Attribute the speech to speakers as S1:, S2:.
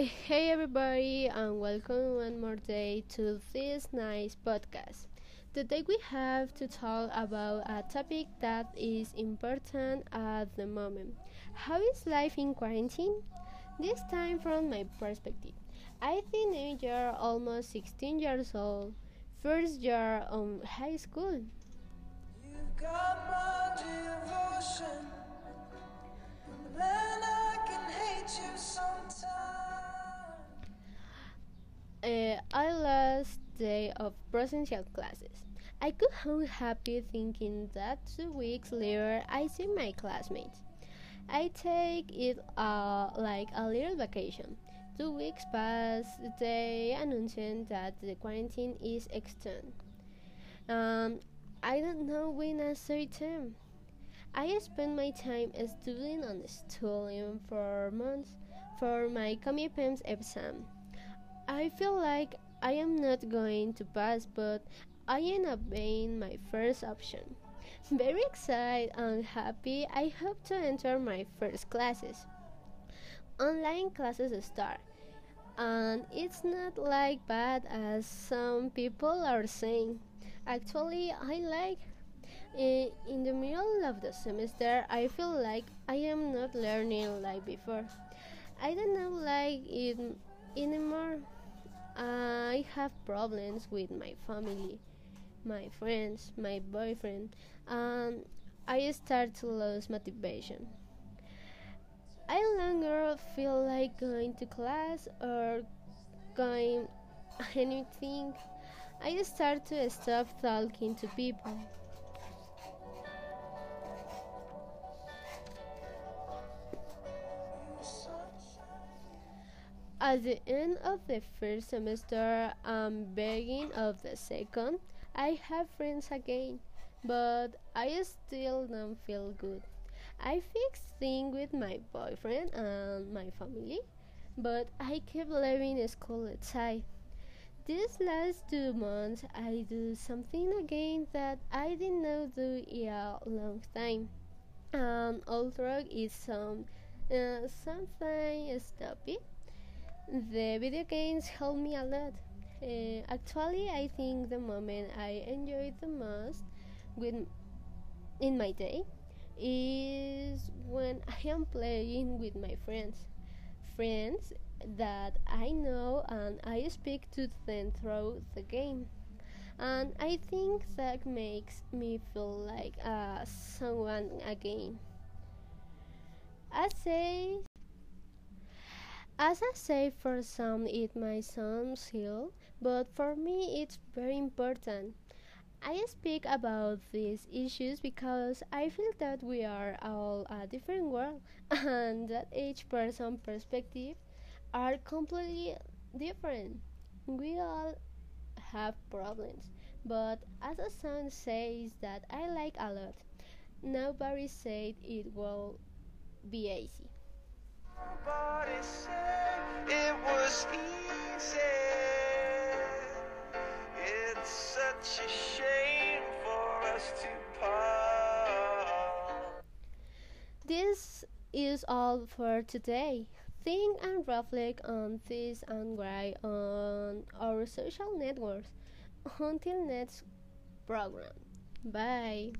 S1: Hey everybody, and welcome one more day to this nice podcast. Today we have to talk about a topic that is important at the moment. How is life in quarantine? This time from my perspective. I think you're almost 16 years old, first year on high school. Day of presential classes. I could home happy thinking that two weeks later I see my classmates. I take it uh, like a little vacation. Two weeks pass, they announcing that the quarantine is extended. Um, I don't know when I certain. I spent my time studying and studying for months for my COMIPEMS exam. I feel like I am not going to pass, but I end up being my first option. Very excited and happy, I hope to enter my first classes. Online classes start, and it's not like bad as some people are saying. Actually, I like eh, in the middle of the semester, I feel like I am not learning like before. I don't know like it anymore. I have problems with my family, my friends, my boyfriend, and I start to lose motivation. I longer feel like going to class or going anything. I start to stop talking to people. At the end of the first semester and beginning of the second, I have friends again, but I still don't feel good. I fixed things with my boyfriend and my family, but I keep leaving school outside. These last two months, I do something again that I did not do in a long time. And although it's some uh, something stupid, the video games help me a lot. Uh, actually, I think the moment I enjoy the most with in my day is when I am playing with my friends. Friends that I know and I speak to them through the game. And I think that makes me feel like uh, someone again. I say as I say, for some it might sound silly, but for me it's very important. I speak about these issues because I feel that we are all a different world and that each person's perspective are completely different. We all have problems, but as a song says that I like a lot, nobody said it will be easy. This is all for today. Think and reflect on this and write on our social networks. Until next program. Bye.